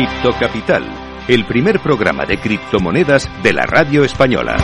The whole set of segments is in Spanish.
Cripto Capital, el primer programa de criptomonedas de la radio española.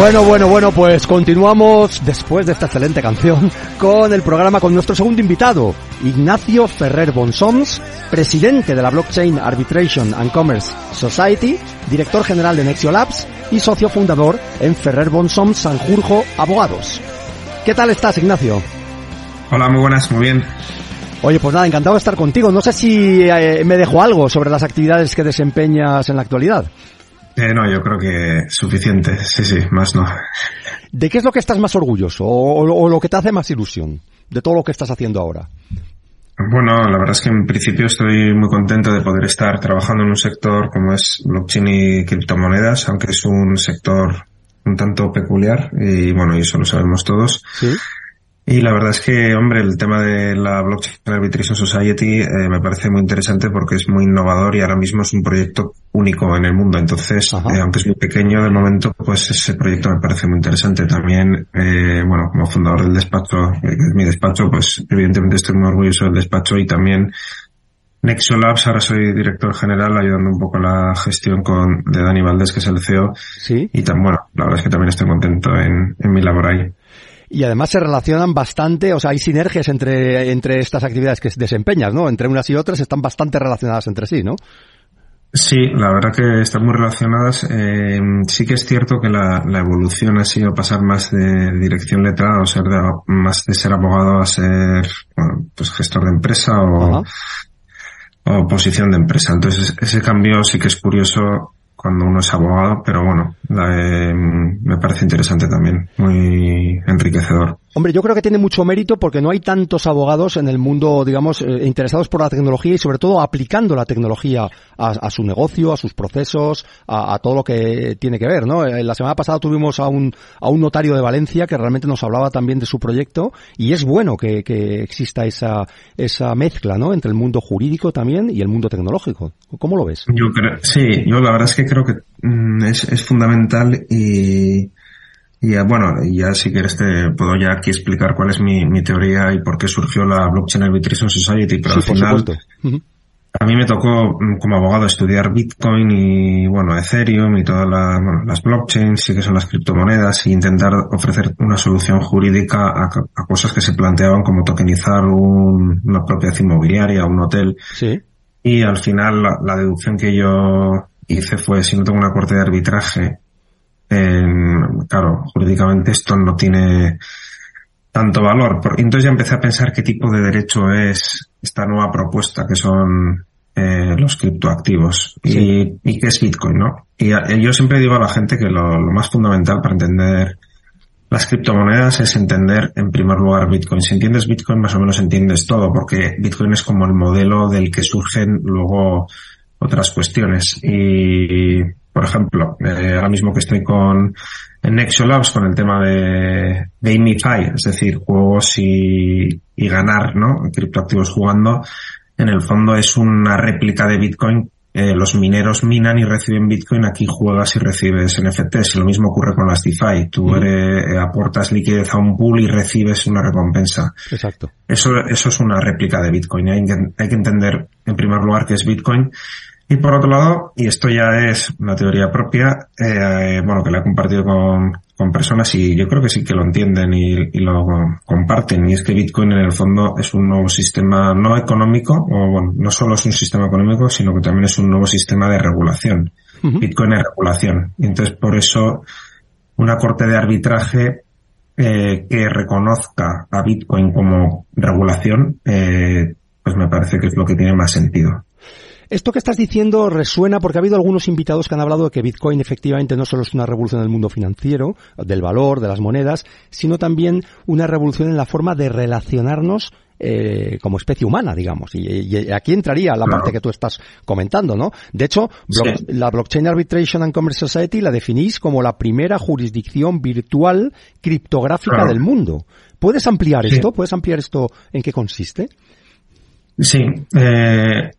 Bueno, bueno, bueno, pues continuamos después de esta excelente canción con el programa con nuestro segundo invitado, Ignacio Ferrer Bonsoms, presidente de la Blockchain Arbitration and Commerce Society, director general de Nexio Labs y socio fundador en Ferrer Bonsoms Sanjurjo Abogados. ¿Qué tal estás, Ignacio? Hola, muy buenas, muy bien. Oye, pues nada, encantado de estar contigo. No sé si eh, me dejo algo sobre las actividades que desempeñas en la actualidad. Eh, no, yo creo que suficiente. Sí, sí, más no. ¿De qué es lo que estás más orgulloso o, o, lo que te hace más ilusión de todo lo que estás haciendo ahora? Bueno, la verdad es que en principio estoy muy contento de poder estar trabajando en un sector como es blockchain y criptomonedas, aunque es un sector un tanto peculiar y bueno, y eso lo sabemos todos. Sí. Y la verdad es que, hombre, el tema de la Blockchain Arbitration Society eh, me parece muy interesante porque es muy innovador y ahora mismo es un proyecto único en el mundo. Entonces, eh, aunque es muy pequeño de momento, pues ese proyecto me parece muy interesante. También, eh, bueno, como fundador del despacho, que es mi despacho, pues evidentemente estoy muy orgulloso del despacho y también Nexo Labs, ahora soy director general, ayudando un poco a la gestión con, de Dani Valdés, que es el CEO. Sí. Y tan, bueno, la verdad es que también estoy contento en, en mi labor ahí y además se relacionan bastante, o sea, hay sinergias entre, entre estas actividades que desempeñas, ¿no? Entre unas y otras están bastante relacionadas entre sí, ¿no? Sí, la verdad que están muy relacionadas. Eh, sí que es cierto que la, la, evolución ha sido pasar más de dirección letrada o ser de, más de ser abogado a ser bueno, pues gestor de empresa o, o posición de empresa. Entonces ese cambio sí que es curioso cuando uno es abogado, pero bueno, eh, me parece interesante también, muy enriquecedor. Hombre, yo creo que tiene mucho mérito porque no hay tantos abogados en el mundo, digamos, eh, interesados por la tecnología y sobre todo aplicando la tecnología a, su negocio, a sus procesos, a, a, todo lo que tiene que ver, ¿no? Eh, la semana pasada tuvimos a un, a un notario de Valencia que realmente nos hablaba también de su proyecto y es bueno que, que exista esa, esa mezcla, ¿no? Entre el mundo jurídico también y el mundo tecnológico. ¿Cómo lo ves? Yo creo, sí, yo la verdad es que creo que mm, es, es fundamental y y bueno, ya si quieres te puedo ya aquí explicar cuál es mi, mi teoría y por qué surgió la Blockchain Arbitration Society, pero sí, al final uh -huh. a mí me tocó como abogado estudiar Bitcoin y bueno, Ethereum y todas la, bueno, las blockchains y que son las criptomonedas e intentar ofrecer una solución jurídica a, a cosas que se planteaban como tokenizar un, una propiedad inmobiliaria, un hotel. Sí. Y al final la, la deducción que yo hice fue si no tengo una corte de arbitraje eh, claro, jurídicamente esto no tiene tanto valor. Entonces ya empecé a pensar qué tipo de derecho es esta nueva propuesta que son eh, los criptoactivos sí. y, y qué es Bitcoin, ¿no? Y a, yo siempre digo a la gente que lo, lo, más fundamental para entender las criptomonedas es entender en primer lugar Bitcoin. Si entiendes Bitcoin más o menos entiendes todo porque Bitcoin es como el modelo del que surgen luego otras cuestiones y por ejemplo, eh, ahora mismo que estoy con en Nexo Labs con el tema de Gamify, es decir, juegos y, y ganar, ¿no? Criptoactivos jugando, en el fondo es una réplica de Bitcoin. Eh, los mineros minan y reciben Bitcoin, aquí juegas y recibes NFTs. Y lo mismo ocurre con las DeFi. Tú mm. eres, aportas liquidez a un pool y recibes una recompensa. Exacto. Eso, eso es una réplica de Bitcoin. Hay que, hay que entender, en primer lugar, qué es Bitcoin Y por otro lado, y esto ya es una teoría propia, eh, bueno, que la he compartido con, con personas y yo creo que sí que lo entienden y, y, lo comparten, y es que Bitcoin en el fondo es un nuevo sistema no económico, o bueno, no solo es un sistema económico, sino que también es un nuevo sistema de regulación. Uh -huh. Bitcoin es regulación. Y entonces por eso una corte de arbitraje eh, que reconozca a Bitcoin como regulación, eh, pues me parece que es lo que tiene más sentido. Esto que estás diciendo resuena porque ha habido algunos invitados que han hablado de que Bitcoin efectivamente no solo es una revolución del mundo financiero, del valor, de las monedas, sino también una revolución en la forma de relacionarnos eh, como especie humana, digamos. Y, y, aquí entraría la claro. parte que tú estás comentando, ¿no? De hecho, sí. la Blockchain Arbitration and Commerce Society la definís como la primera jurisdicción virtual criptográfica claro. del mundo. ¿Puedes ampliar sí. esto? ¿Puedes ampliar esto en qué consiste? Sí. Eh,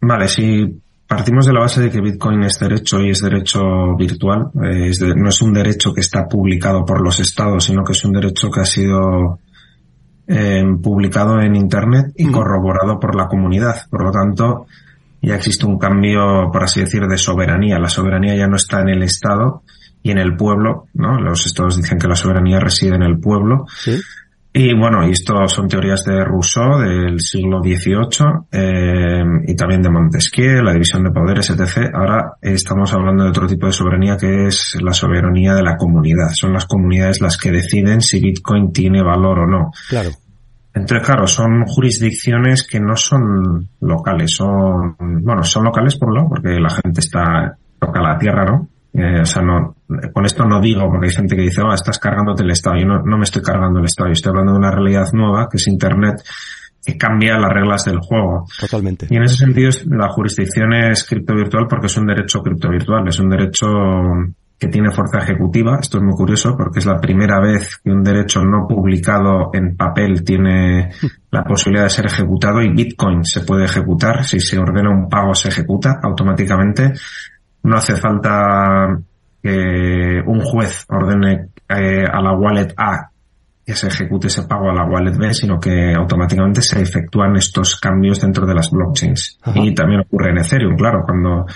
Vale, si partimos de la base de que Bitcoin es derecho y es derecho virtual, eh, es de, no es un derecho que está publicado por los estados, sino que es un derecho que ha sido eh, publicado en Internet y corroborado por la comunidad. Por lo tanto, ya existe un cambio, por así decir, de soberanía. La soberanía ya no está en el Estado y en el pueblo, ¿no? Los estados dicen que la soberanía reside en el pueblo. ¿Sí? Y bueno, y esto son teorías de Rousseau del siglo XVIII eh, y también de Montesquieu, la división de poderes, etc. Ahora estamos hablando de otro tipo de soberanía que es la soberanía de la comunidad. Son las comunidades las que deciden si Bitcoin tiene valor o no. Claro. Entonces, claro, son jurisdicciones que no son locales, son, bueno, son locales por un lado, porque la gente está, toca la tierra, ¿no? Eh, o sea, no, con esto no digo, porque hay gente que dice, oh, estás cargándote el Estado. Yo no, no me estoy cargando el Estado, yo estoy hablando de una realidad nueva, que es Internet, que cambia las reglas del juego. Totalmente. Y en ese sentido, la jurisdicción es criptovirtual porque es un derecho criptovirtual, es un derecho que tiene fuerza ejecutiva. Esto es muy curioso porque es la primera vez que un derecho no publicado en papel tiene la posibilidad de ser ejecutado y Bitcoin se puede ejecutar. Si se ordena un pago, se ejecuta automáticamente no hace falta que un juez ordene eh, a la wallet A que se ejecute ese pago a la wallet B, sino que automáticamente se efectúan estos cambios dentro de las blockchains. Ajá. Y también ocurre en Ethereum, claro, cuando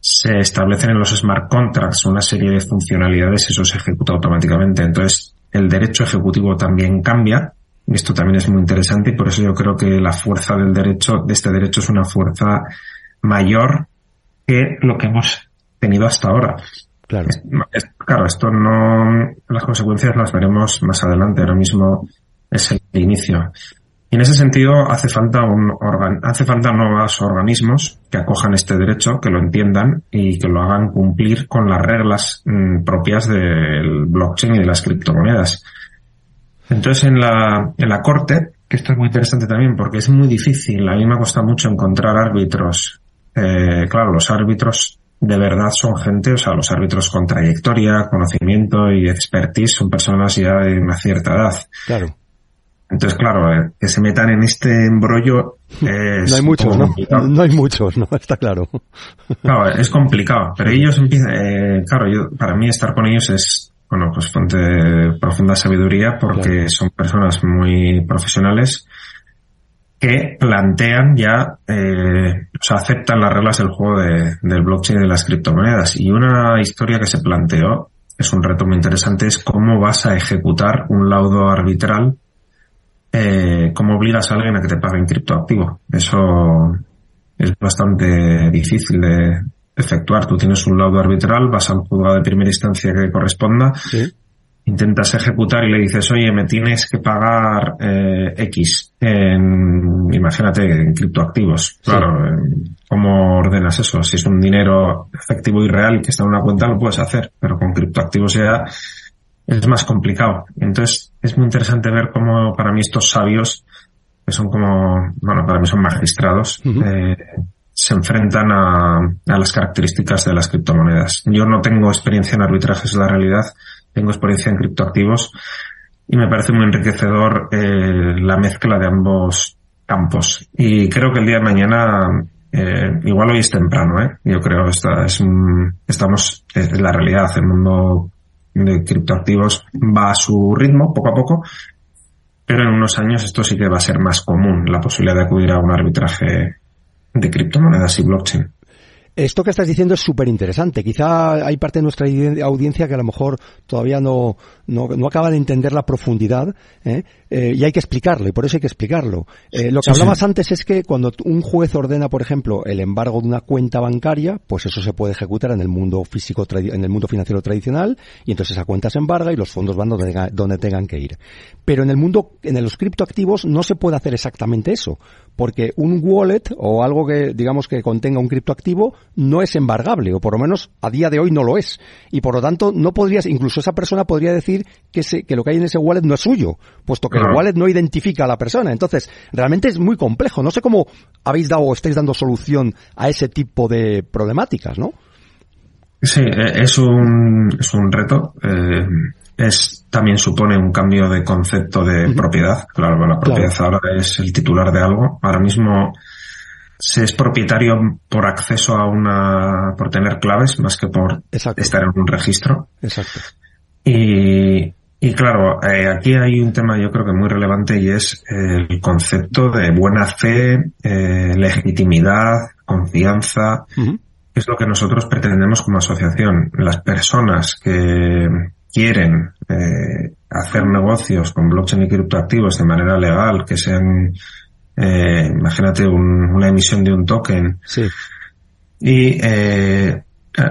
se establecen en los smart contracts una serie de funcionalidades, eso se ejecuta automáticamente. Entonces, el derecho ejecutivo también cambia. Y esto también es muy interesante y por eso yo creo que la fuerza del derecho, de este derecho es una fuerza mayor que lo que hemos tenido hasta ahora. Claro. Es, es, claro, esto no, las consecuencias las veremos más adelante. Ahora mismo es el inicio. Y en ese sentido hace falta un organ, hace falta nuevos organismos que acojan este derecho, que lo entiendan y que lo hagan cumplir con las reglas mmm, propias del blockchain y de las criptomonedas. Entonces en la, en la corte, que esto es muy interesante también porque es muy difícil, a mí me cuesta mucho encontrar árbitros eh, claro, los árbitros de verdad son gente, o sea, los árbitros con trayectoria, conocimiento y expertise son personas ya de una cierta edad. Claro. Entonces, claro, eh, que se metan en este embrollo es No hay muchos, ¿no? No hay muchos, ¿no? Está claro. Claro, es complicado. Pero ellos empiezan, eh, claro, yo, para mí estar con ellos es, bueno, pues fuente de profunda sabiduría porque claro. son personas muy profesionales que plantean ya, eh, o sea, aceptan las reglas del juego de, del blockchain de las criptomonedas. Y una historia que se planteó, es un reto muy interesante, es cómo vas a ejecutar un laudo arbitral, eh, cómo obligas a alguien a que te pague en criptoactivo. Eso es bastante difícil de efectuar. Tú tienes un laudo arbitral, vas al juzgado de primera instancia que corresponda, ¿Sí? Intentas ejecutar y le dices, oye, me tienes que pagar eh, X en, imagínate, en criptoactivos. Sí. Claro, ¿cómo ordenas eso? Si es un dinero efectivo y real que está en una cuenta, lo puedes hacer, pero con criptoactivos ya es más complicado. Entonces, es muy interesante ver cómo para mí estos sabios, que son como, bueno, para mí son magistrados, uh -huh. eh, se enfrentan a, a las características de las criptomonedas. Yo no tengo experiencia en arbitrajes de la realidad, tengo experiencia en criptoactivos y me parece muy enriquecedor eh, la mezcla de ambos campos. Y creo que el día de mañana, eh, igual hoy es temprano, ¿eh? yo creo esta es estamos, es la realidad, el mundo de criptoactivos va a su ritmo, poco a poco, pero en unos años esto sí que va a ser más común, la posibilidad de acudir a un arbitraje de criptomonedas y blockchain. Esto que estás diciendo es súper interesante. Quizá hay parte de nuestra audiencia que a lo mejor todavía no, no, no acaba de entender la profundidad ¿eh? Eh, y hay que explicarlo y por eso hay que explicarlo. Eh, lo que hablabas antes es que cuando un juez ordena, por ejemplo, el embargo de una cuenta bancaria, pues eso se puede ejecutar en el mundo físico, en el mundo financiero tradicional y entonces esa cuenta se embarga y los fondos van donde, donde tengan que ir. Pero en el mundo, en los criptoactivos no se puede hacer exactamente eso porque un wallet o algo que digamos que contenga un criptoactivo no es embargable o por lo menos a día de hoy no lo es. Y por lo tanto no podrías incluso esa persona podría decir que, que lo que hay en ese wallet no es suyo puesto que el wallet no identifica a la persona. Entonces realmente es muy complejo. No sé cómo habéis dado o estáis dando solución a ese tipo de problemáticas no sí e, es un es un reto eh, es también supone un cambio de concepto de propiedad. Claro, la propiedad ahora es el titular de algo. Ahora mismo se es propietario por acceso a una, por tener claves más que por estar en un registro. Exacto. Y, y claro, eh, aquí hay un tema yo creo que muy relevante y es el concepto de buena fe, eh, legitimidad, confianza, es lo que nosotros pretendemos como asociación. Las personas que, quieren eh, hacer negocios con blockchain y criptoactivos de manera legal, que sean, eh, imagínate, una emisión de un token. Sí. Y eh,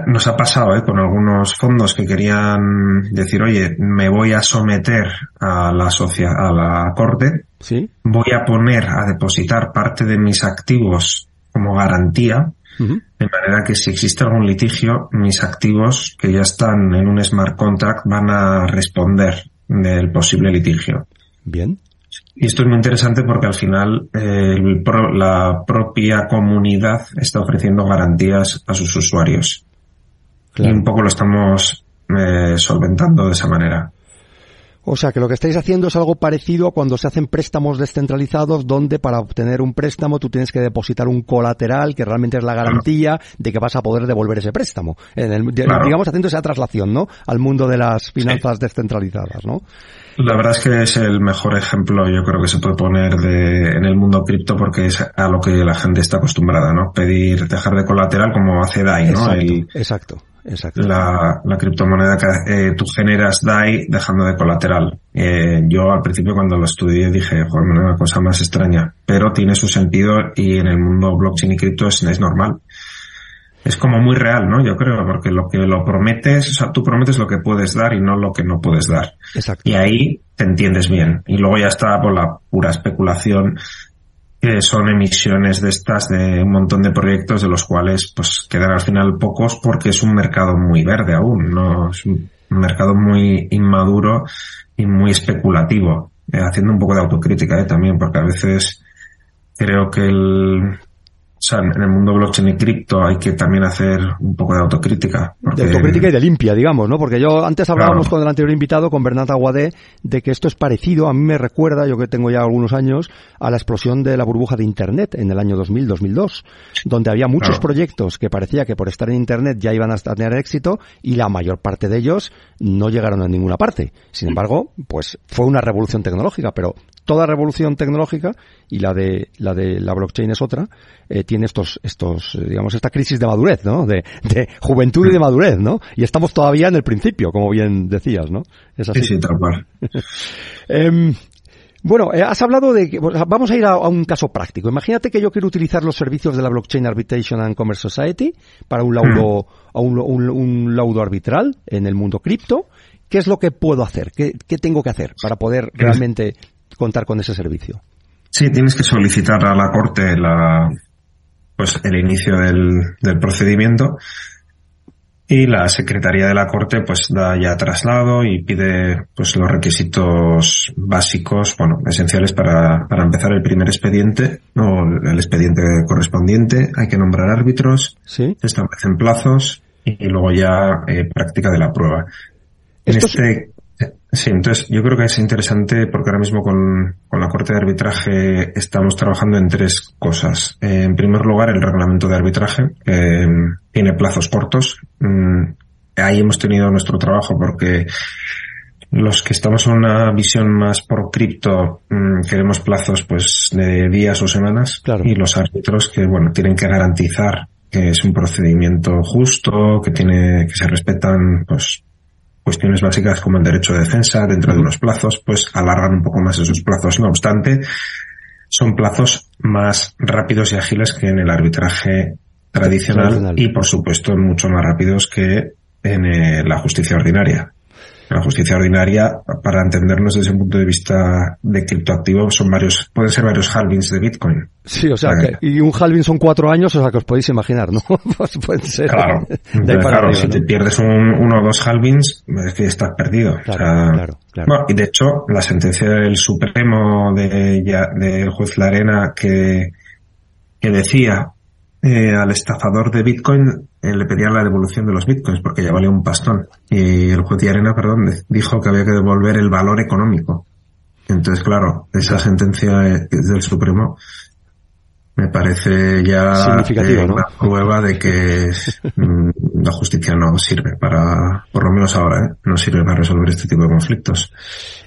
nos ha pasado eh, con algunos fondos que querían decir, oye, me voy a someter a la, socia a la corte, ¿Sí? voy a poner a depositar parte de mis activos como garantía de manera que si existe algún litigio, mis activos que ya están en un smart contract van a responder del posible litigio. Bien. Y esto es muy interesante porque al final la propia comunidad está ofreciendo garantías a sus usuarios. Y un poco lo estamos eh, solventando de esa manera. O sea que lo que estáis haciendo es algo parecido a cuando se hacen préstamos descentralizados donde para obtener un préstamo tú tienes que depositar un colateral que realmente es la garantía de que vas a poder devolver ese préstamo. Digamos haciendo esa traslación, ¿no? Al mundo de las finanzas descentralizadas, ¿no? La verdad es que es el mejor ejemplo, yo creo que se puede poner de, en el mundo cripto porque es a lo que la gente está acostumbrada, ¿no? Pedir, dejar de colateral como hace DAI, ¿no? exacto. Exacto. La, la criptomoneda que eh, tú generas DAI dejando de colateral. Eh, yo al principio cuando lo estudié dije, joder, una cosa más extraña, pero tiene su sentido y en el mundo blockchain y cripto es, es normal. Es como muy real, ¿no? Yo creo, porque lo que lo prometes, o sea, tú prometes lo que puedes dar y no lo que no puedes dar. Exacto. Y ahí te entiendes bien. Y luego ya está por la pura especulación que son emisiones de estas de un montón de proyectos de los cuales pues quedan al final pocos porque es un mercado muy verde aún, no es un mercado muy inmaduro y muy especulativo, eh, haciendo un poco de autocrítica eh, también porque a veces creo que el o sea, en el mundo blockchain y cripto hay que también hacer un poco de autocrítica. De autocrítica y de limpia, digamos, ¿no? Porque yo antes hablábamos con el anterior invitado, con Bernat Aguadé, de que esto es parecido, a mí me recuerda, yo que tengo ya algunos años, a la explosión de la burbuja de Internet en el año 2000-2002, donde había muchos proyectos que parecía que por estar en Internet ya iban a tener éxito y la mayor parte de ellos no llegaron a ninguna parte. Sin embargo, pues fue una revolución tecnológica, pero toda revolución tecnológica y la de la de la blockchain es otra eh, tiene estos estos eh, digamos esta crisis de madurez no de, de, juventud y de madurez no y estamos todavía en el principio como bien decías no es así sí, sí eh, bueno, eh, has hablado de que vamos a ir a, un caso práctico. Imagínate que yo quiero utilizar los servicios de la Blockchain Arbitration and Commerce Society para un laudo, mm. un, un, un laudo arbitral en el mundo cripto. ¿Qué es lo que puedo hacer? ¿Qué, ¿Qué, tengo que hacer para poder realmente contar con ese servicio. Sí, tienes que solicitar a la Corte la, pues, el inicio del, del procedimiento y la Secretaría de la Corte pues da ya traslado y pide pues los requisitos básicos, bueno, esenciales para, para empezar el primer expediente o el expediente correspondiente. Hay que nombrar árbitros, ¿Sí? establecen plazos y, luego ya eh, práctica de la prueba. En este, Sí, entonces yo creo que es interesante porque ahora mismo con, con la Corte de Arbitraje estamos trabajando en tres cosas. en primer lugar, el reglamento de arbitraje eh, tiene plazos cortos. Mm, ahí hemos tenido nuestro trabajo porque los que estamos en una visión más por cripto mm, queremos plazos pues de días o semanas claro. y los árbitros que bueno tienen que garantizar que es un procedimiento justo, que tiene, que se respetan, pues, cuestiones básicas como el derecho de defensa dentro de unos plazos, pues alargan un poco más esos plazos. No obstante, son plazos más rápidos y ágiles que en el arbitraje tradicional, y por supuesto mucho más rápidos que en eh, la justicia ordinaria. La justicia ordinaria, para entendernos desde un punto de vista de criptoactivo, son varios, pueden ser varios halvings de Bitcoin. Sí, o sea, que, y un halving son cuatro años, o sea, que os podéis imaginar, ¿no? pues pueden ser. Claro, claro si te pierdes un, uno o dos halvings, es que estás perdido. Claro, claro, claro. Bueno, y de hecho, la sentencia del Supremo de, ya, del juez Larena que, que decía eh, al estafador de Bitcoin le pedían la devolución de los Bitcoins porque ya valía un pastón. Y el juez de Arena, perdón, dijo que había que devolver el valor económico. Entonces, claro, esa sentencia del Supremo me parece ya eh, una prueba de que mm, la justicia no sirve para, por lo menos ahora, ¿eh? no sirve para resolver este tipo de conflictos.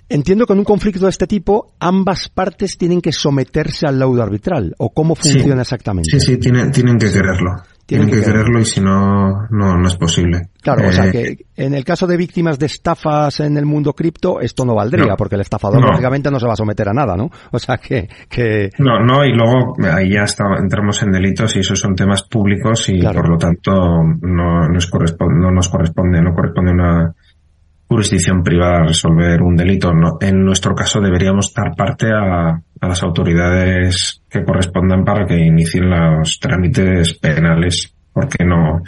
Entiendo que en un conflicto de este tipo ambas partes tienen que someterse al laudo arbitral, ¿o cómo funciona exactamente? Sí, sí, tienen, tienen que quererlo. Tienen, que, quererlo y si no, no, no es posible. Claro, o sea eh, que en el caso de víctimas de estafas en el mundo cripto, esto no valdría, porque el estafador lógicamente no se va a someter a nada, ¿no? O sea que, que... No, no, y luego ahí ya está, entramos en delitos y esos son temas públicos y por lo tanto no, nos corresponde, no nos corresponde, no corresponde una jurisdicción privada resolver un delito. en nuestro caso deberíamos dar parte a, a, las autoridades que correspondan para que inicien los trámites penales, porque no,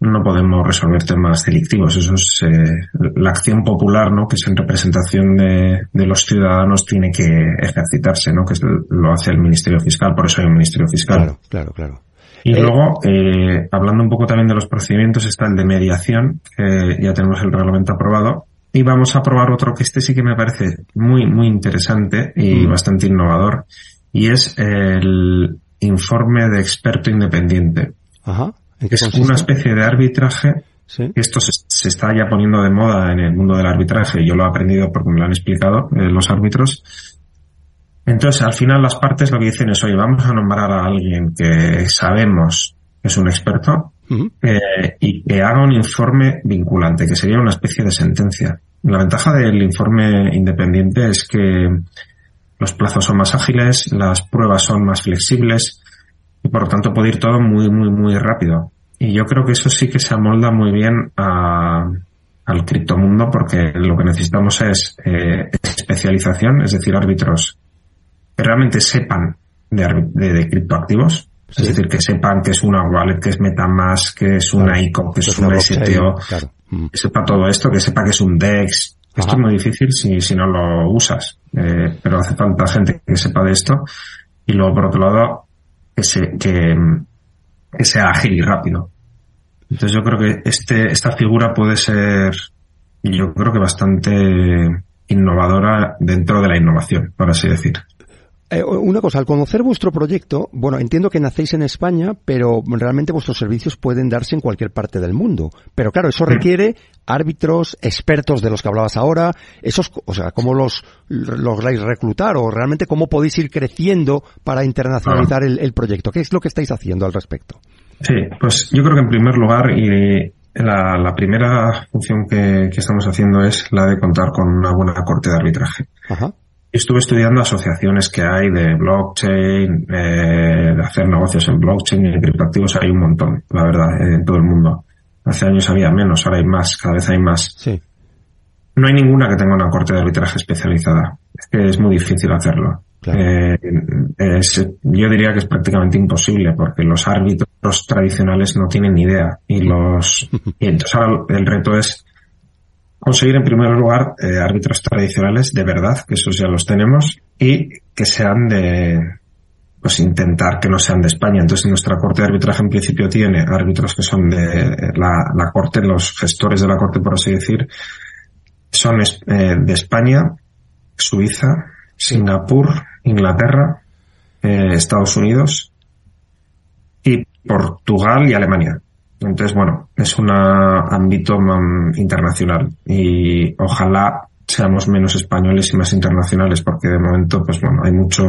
no podemos resolver temas delictivos. Eso es eh, la acción popular, ¿no? Que es en representación de, de, los ciudadanos tiene que ejercitarse, ¿no? Que lo hace el Ministerio Fiscal. Por eso hay un Ministerio Fiscal. Claro, claro, claro. Y eh, luego, eh, hablando un poco también de los procedimientos, está el de mediación, que ya tenemos el reglamento aprobado. Y vamos a probar otro que este sí que me parece muy, muy interesante y mm. bastante innovador. Y es el informe de experto independiente. Ajá. Es una especie de arbitraje. Esto se, está ya poniendo de moda en el mundo del arbitraje. Yo lo he aprendido porque me lo han explicado eh, los árbitros entonces, al final las partes lo que dicen es, oye, vamos a nombrar a alguien que sabemos que es un experto eh, y que haga un informe vinculante, que sería una especie de sentencia. La ventaja del informe independiente es que los plazos son más ágiles, las pruebas son más flexibles y por lo tanto puede ir todo muy, muy, muy rápido. Y yo creo que eso sí que se amolda muy bien a, al criptomundo porque lo que necesitamos es eh, especialización, es decir, árbitros que realmente sepan de, de, criptoactivos, es decir, que sepan que es una wallet, que es Metamask, que es una ICO, que es una STO, mm. que sepa todo esto, que sepa que es un DEX. Esto es muy difícil si, si no lo usas, eh, pero hace falta gente que sepa de esto. Y luego, por otro lado, que, se, que, que sea ágil y rápido. Entonces yo creo que este, esta figura puede ser, yo creo que bastante innovadora dentro de la innovación, por así decir. Eh, una cosa, al conocer vuestro proyecto, bueno, entiendo que nacéis en España, pero realmente vuestros servicios pueden darse en cualquier parte del mundo. Pero claro, eso requiere árbitros, expertos de los que hablabas ahora, esos, o sea, ¿cómo los lográis reclutar o realmente cómo podéis ir creciendo para internacionalizar el, proyecto? ¿Qué es lo que estáis haciendo al respecto? Sí, pues yo creo que en primer lugar y la, primera función que, que, estamos haciendo es la de contar con una buena corte de arbitraje. Ajá. Estuve estudiando asociaciones que hay de blockchain, eh, de hacer negocios en blockchain y en criptoactivos hay un montón, la verdad, en todo el mundo. Hace años había menos, ahora hay más, cada vez hay más. Sí. No hay ninguna que tenga una corte de arbitraje especializada. Es que es muy difícil hacerlo. Eh, yo diría que es prácticamente imposible porque los árbitros tradicionales no tienen ni idea y los y entonces ahora el reto es conseguir en primer lugar eh, árbitros tradicionales de verdad, que esos ya los tenemos, y que sean de, pues intentar que no sean de España. Entonces nuestra corte de arbitraje en principio tiene árbitros que son de la, la corte, los gestores de la corte por así decir, son eh, de España, Suiza, Singapur, Inglaterra, eh, Estados Unidos y Portugal y Alemania. Entonces, bueno, es un ámbito internacional y ojalá seamos menos españoles y más internacionales porque de momento, pues bueno, hay mucho,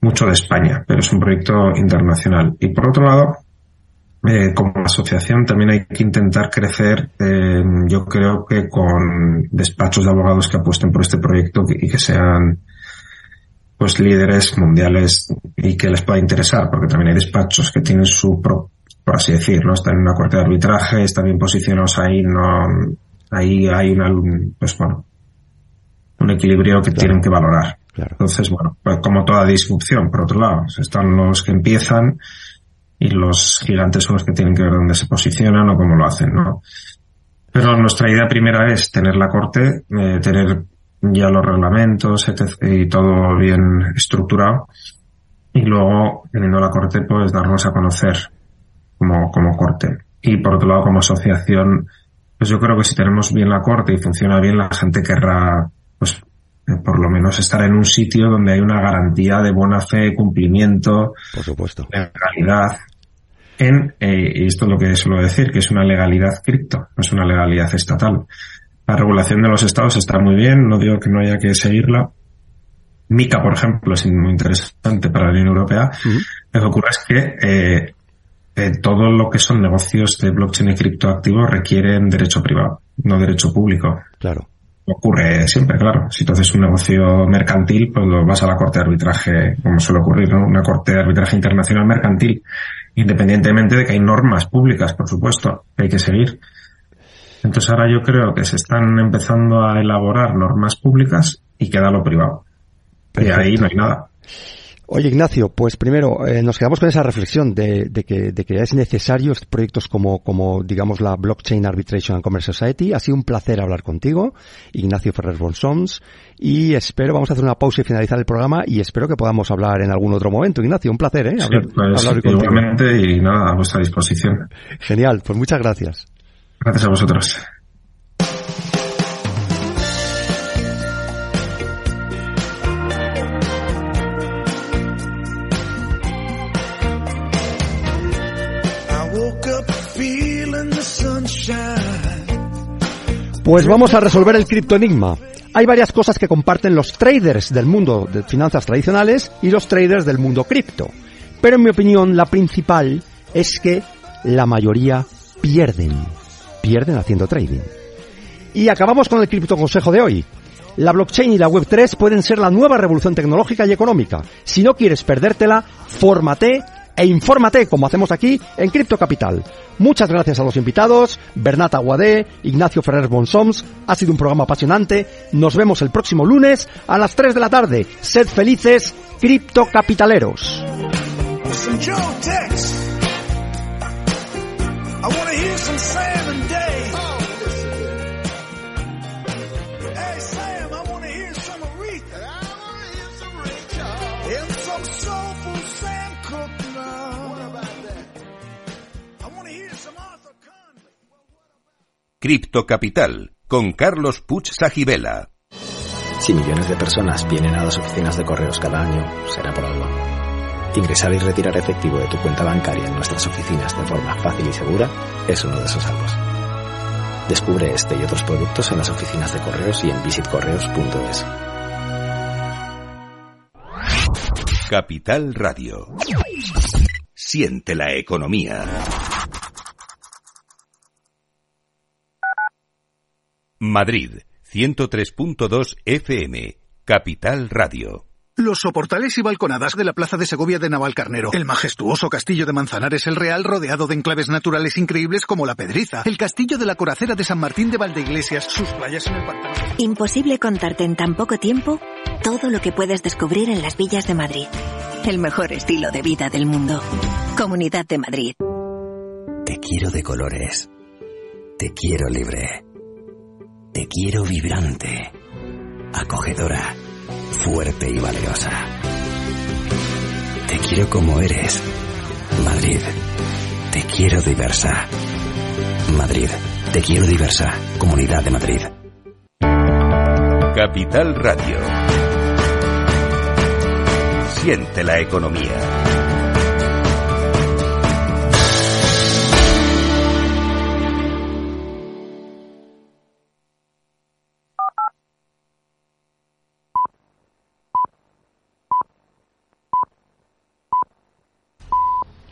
mucho de España, pero es un proyecto internacional. Y por otro lado, eh, como asociación también hay que intentar crecer, eh, yo creo que con despachos de abogados que apuesten por este proyecto y que sean pues líderes mundiales y que les pueda interesar, porque también hay despachos que tienen su pro, por así decirlo, están en una corte de arbitraje, están bien posicionados ahí, no, ahí hay una, pues bueno, un equilibrio que tienen que valorar. Entonces, bueno, pues como toda disrupción, por otro lado, están los que empiezan y los gigantes son los que tienen que ver dónde se posicionan o cómo lo hacen, ¿no? Pero nuestra idea primera es tener la corte, eh, tener ya los reglamentos, etc. y todo bien estructurado. Y luego, teniendo la corte, pues darnos a conocer como, como corte. Y por otro lado, como asociación, pues yo creo que si tenemos bien la corte y funciona bien, la gente querrá, pues, eh, por lo menos estar en un sitio donde hay una garantía de buena fe, cumplimiento, por supuesto, legalidad. En, eh, y esto es lo que suelo decir, que es una legalidad cripto, no es una legalidad estatal. La regulación de los estados está muy bien, no digo que no haya que seguirla. MICA, por ejemplo, es muy interesante para la Unión Europea. Lo que ocurre es que eh, eh, todo lo que son negocios de blockchain y criptoactivos requieren derecho privado, no derecho público. Claro. Ocurre siempre, claro. Si tú haces un negocio mercantil, pues lo vas a la corte de arbitraje, como suele ocurrir, ¿no? Una corte de arbitraje internacional mercantil, independientemente de que hay normas públicas, por supuesto, que hay que seguir. Entonces ahora yo creo que se están empezando a elaborar normas públicas y queda lo privado. Y ahí no hay nada. Oye, Ignacio, pues primero eh, nos quedamos con esa reflexión de, que, es necesario proyectos como, como, digamos, la Blockchain Arbitration and Commerce Society. Ha sido un placer hablar contigo, Ignacio Ferrer Bonsons, y espero, vamos a hacer una pausa y finalizar el programa, y espero que podamos hablar en algún otro momento. Ignacio, un placer, ¿eh? Hablar, pues, igualmente, y nada, a vuestra disposición. Genial, pues muchas gracias. Gracias a vosotros. Pues vamos a resolver el criptoenigma. Hay varias cosas que comparten los traders del mundo de finanzas tradicionales y los traders del mundo cripto. Pero en mi opinión, la principal es que la mayoría pierden. Pierden haciendo trading. Y acabamos con el cripto consejo de hoy. La blockchain y la Web3 pueden ser la nueva revolución tecnológica y económica. Si no quieres perdértela, fórmate e infórmate, como hacemos aquí en Cripto Capital. Muchas gracias a los invitados, Bernat Aguadé, Ignacio Ferrer Bonsoms. Ha sido un programa apasionante. Nos vemos el próximo lunes a las 3 de la tarde. Sed felices, criptocapitaleros. Cripto Capital con Carlos Puch Sajibela. Si millones de personas vienen a las oficinas de correos cada año, será por algo. Ingresar y retirar efectivo de tu cuenta bancaria en nuestras oficinas de forma fácil y segura es uno de esos algos. Descubre este y otros productos en las oficinas de correos y en visitcorreos.es. Capital Radio. Siente la economía. Madrid, 103.2 FM, Capital Radio. Los soportales y balconadas de la Plaza de Segovia de Navalcarnero, el majestuoso castillo de Manzanares el Real rodeado de enclaves naturales increíbles como la Pedriza, el castillo de la Coracera de San Martín de Valdeiglesias, sus playas en el pantano. Imposible contarte en tan poco tiempo todo lo que puedes descubrir en las villas de Madrid. El mejor estilo de vida del mundo. Comunidad de Madrid. Te quiero de colores. Te quiero libre. Quiero vibrante, acogedora, fuerte y valiosa. Te quiero como eres. Madrid. Te quiero diversa. Madrid. Te quiero diversa. Comunidad de Madrid. Capital Radio. Siente la economía.